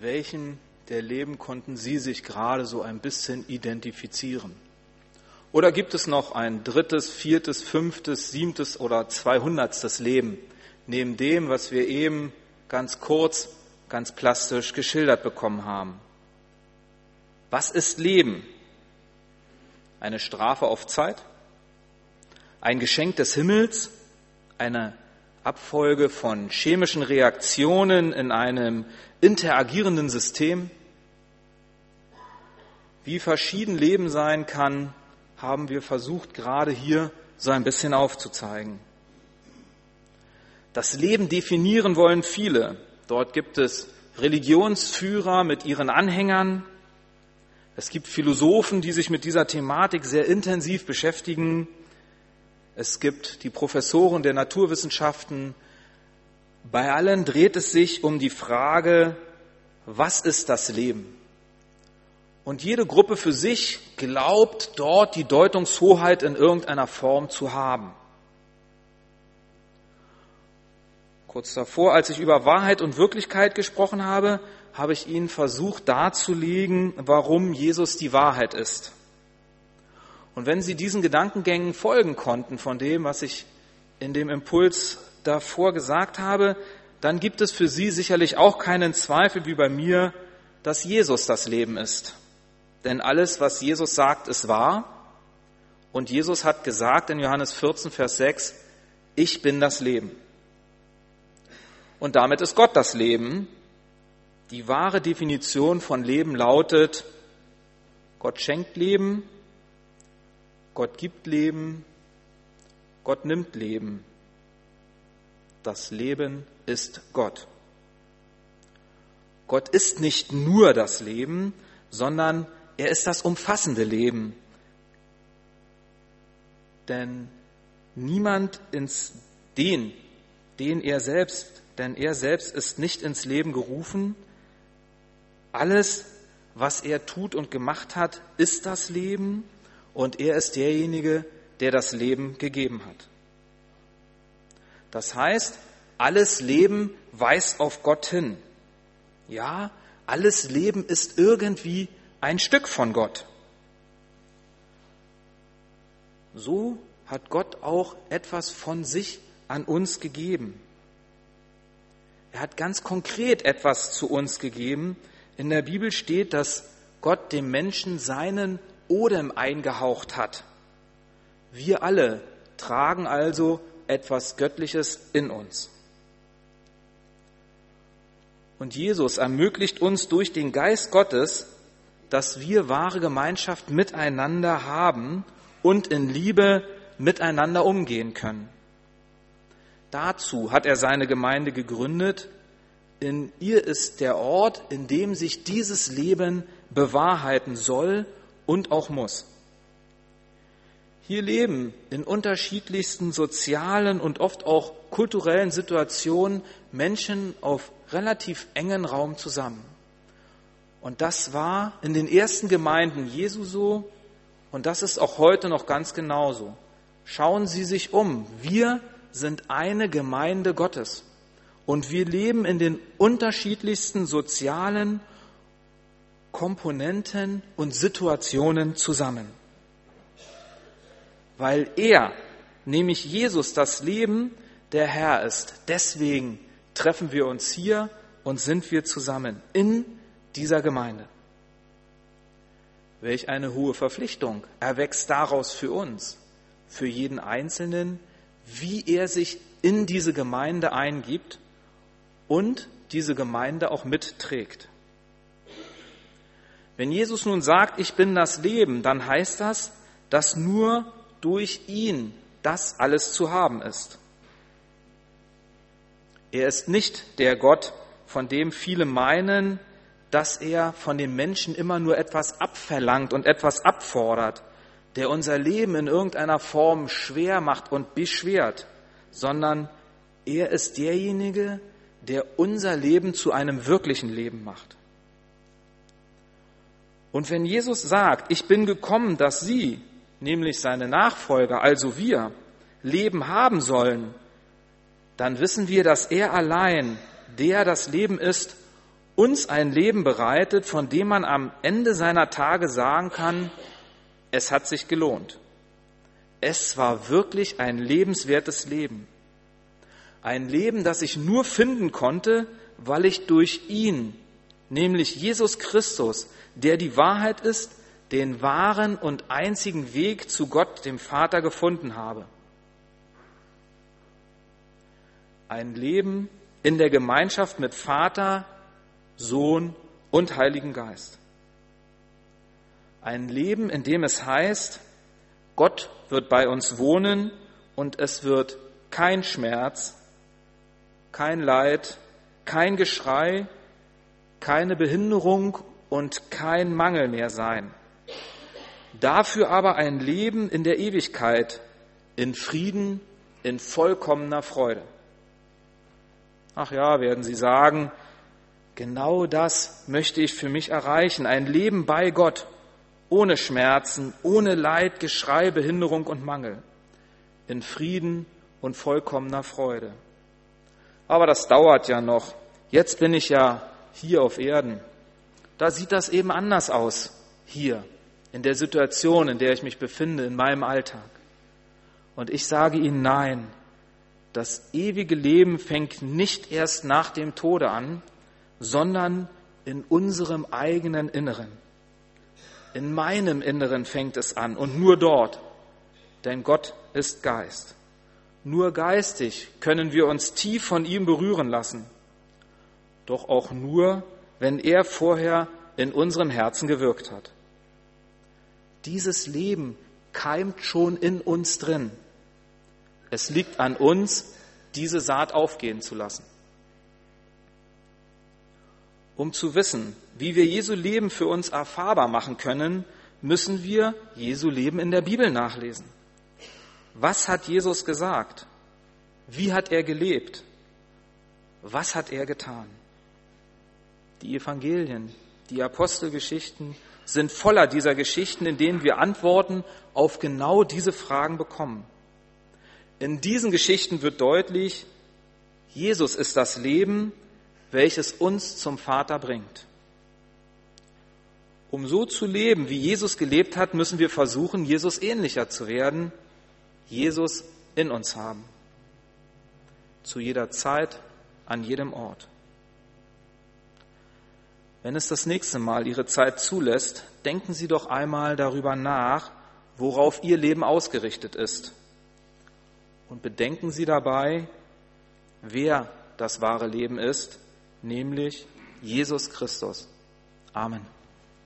Mit welchem der Leben konnten Sie sich gerade so ein bisschen identifizieren? Oder gibt es noch ein drittes, viertes, fünftes, siebtes oder zweihundertstes Leben, neben dem, was wir eben ganz kurz, ganz plastisch geschildert bekommen haben? Was ist Leben? Eine Strafe auf Zeit? Ein Geschenk des Himmels? Eine Abfolge von chemischen Reaktionen in einem interagierenden System? Wie verschieden Leben sein kann, haben wir versucht, gerade hier so ein bisschen aufzuzeigen. Das Leben definieren wollen viele. Dort gibt es Religionsführer mit ihren Anhängern. Es gibt Philosophen, die sich mit dieser Thematik sehr intensiv beschäftigen. Es gibt die Professoren der Naturwissenschaften. Bei allen dreht es sich um die Frage, was ist das Leben? Und jede Gruppe für sich glaubt dort die Deutungshoheit in irgendeiner Form zu haben. Kurz davor, als ich über Wahrheit und Wirklichkeit gesprochen habe, habe ich Ihnen versucht darzulegen, warum Jesus die Wahrheit ist. Und wenn Sie diesen Gedankengängen folgen konnten von dem, was ich in dem Impuls davor gesagt habe, dann gibt es für Sie sicherlich auch keinen Zweifel wie bei mir, dass Jesus das Leben ist. Denn alles, was Jesus sagt, ist wahr. Und Jesus hat gesagt in Johannes 14, Vers 6, ich bin das Leben. Und damit ist Gott das Leben. Die wahre Definition von Leben lautet, Gott schenkt Leben, Gott gibt Leben, Gott nimmt Leben. Das Leben ist Gott. Gott ist nicht nur das Leben, sondern er ist das umfassende Leben. Denn niemand ins den, den er selbst, denn er selbst ist nicht ins Leben gerufen. Alles, was er tut und gemacht hat, ist das Leben und er ist derjenige, der das Leben gegeben hat. Das heißt, alles Leben weist auf Gott hin. Ja, alles Leben ist irgendwie ein Stück von Gott. So hat Gott auch etwas von sich an uns gegeben. Er hat ganz konkret etwas zu uns gegeben. In der Bibel steht, dass Gott dem Menschen seinen Odem eingehaucht hat. Wir alle tragen also etwas Göttliches in uns. Und Jesus ermöglicht uns durch den Geist Gottes dass wir wahre Gemeinschaft miteinander haben und in Liebe miteinander umgehen können. Dazu hat er seine Gemeinde gegründet. In ihr ist der Ort, in dem sich dieses Leben bewahrheiten soll und auch muss. Hier leben in unterschiedlichsten sozialen und oft auch kulturellen Situationen Menschen auf relativ engen Raum zusammen. Und das war in den ersten Gemeinden Jesu so und das ist auch heute noch ganz genauso. Schauen Sie sich um. Wir sind eine Gemeinde Gottes und wir leben in den unterschiedlichsten sozialen Komponenten und Situationen zusammen. Weil er, nämlich Jesus, das Leben der Herr ist. Deswegen treffen wir uns hier und sind wir zusammen in dieser Gemeinde. Welch eine hohe Verpflichtung erwächst daraus für uns, für jeden Einzelnen, wie er sich in diese Gemeinde eingibt und diese Gemeinde auch mitträgt. Wenn Jesus nun sagt, ich bin das Leben, dann heißt das, dass nur durch ihn das alles zu haben ist. Er ist nicht der Gott, von dem viele meinen, dass er von den Menschen immer nur etwas abverlangt und etwas abfordert, der unser Leben in irgendeiner Form schwer macht und beschwert, sondern er ist derjenige, der unser Leben zu einem wirklichen Leben macht. Und wenn Jesus sagt, ich bin gekommen, dass Sie, nämlich seine Nachfolger, also wir, Leben haben sollen, dann wissen wir, dass er allein der das Leben ist, uns ein Leben bereitet, von dem man am Ende seiner Tage sagen kann, es hat sich gelohnt. Es war wirklich ein lebenswertes Leben. Ein Leben, das ich nur finden konnte, weil ich durch ihn, nämlich Jesus Christus, der die Wahrheit ist, den wahren und einzigen Weg zu Gott, dem Vater, gefunden habe. Ein Leben in der Gemeinschaft mit Vater, Sohn und Heiligen Geist. Ein Leben, in dem es heißt, Gott wird bei uns wohnen und es wird kein Schmerz, kein Leid, kein Geschrei, keine Behinderung und kein Mangel mehr sein. Dafür aber ein Leben in der Ewigkeit, in Frieden, in vollkommener Freude. Ach ja, werden Sie sagen, genau das möchte ich für mich erreichen, ein Leben bei Gott, ohne Schmerzen, ohne Leid, Geschrei, Behinderung und Mangel, in Frieden und vollkommener Freude. Aber das dauert ja noch. Jetzt bin ich ja hier auf Erden. Da sieht das eben anders aus, hier, in der Situation, in der ich mich befinde, in meinem Alltag. Und ich sage Ihnen nein, das ewige Leben fängt nicht erst nach dem Tode an, sondern in unserem eigenen Inneren. In meinem Inneren fängt es an und nur dort, denn Gott ist Geist. Nur geistig können wir uns tief von ihm berühren lassen, doch auch nur, wenn er vorher in unserem Herzen gewirkt hat. Dieses Leben keimt schon in uns drin. Es liegt an uns, diese Saat aufgehen zu lassen. Um zu wissen, wie wir Jesu Leben für uns erfahrbar machen können, müssen wir Jesu Leben in der Bibel nachlesen. Was hat Jesus gesagt? Wie hat er gelebt? Was hat er getan? Die Evangelien, die Apostelgeschichten sind voller dieser Geschichten, in denen wir Antworten auf genau diese Fragen bekommen. In diesen Geschichten wird deutlich, Jesus ist das Leben, welches uns zum Vater bringt. Um so zu leben, wie Jesus gelebt hat, müssen wir versuchen, Jesus ähnlicher zu werden, Jesus in uns haben. Zu jeder Zeit, an jedem Ort. Wenn es das nächste Mal Ihre Zeit zulässt, denken Sie doch einmal darüber nach, worauf Ihr Leben ausgerichtet ist und bedenken Sie dabei, wer das wahre Leben ist, nämlich Jesus Christus. Amen.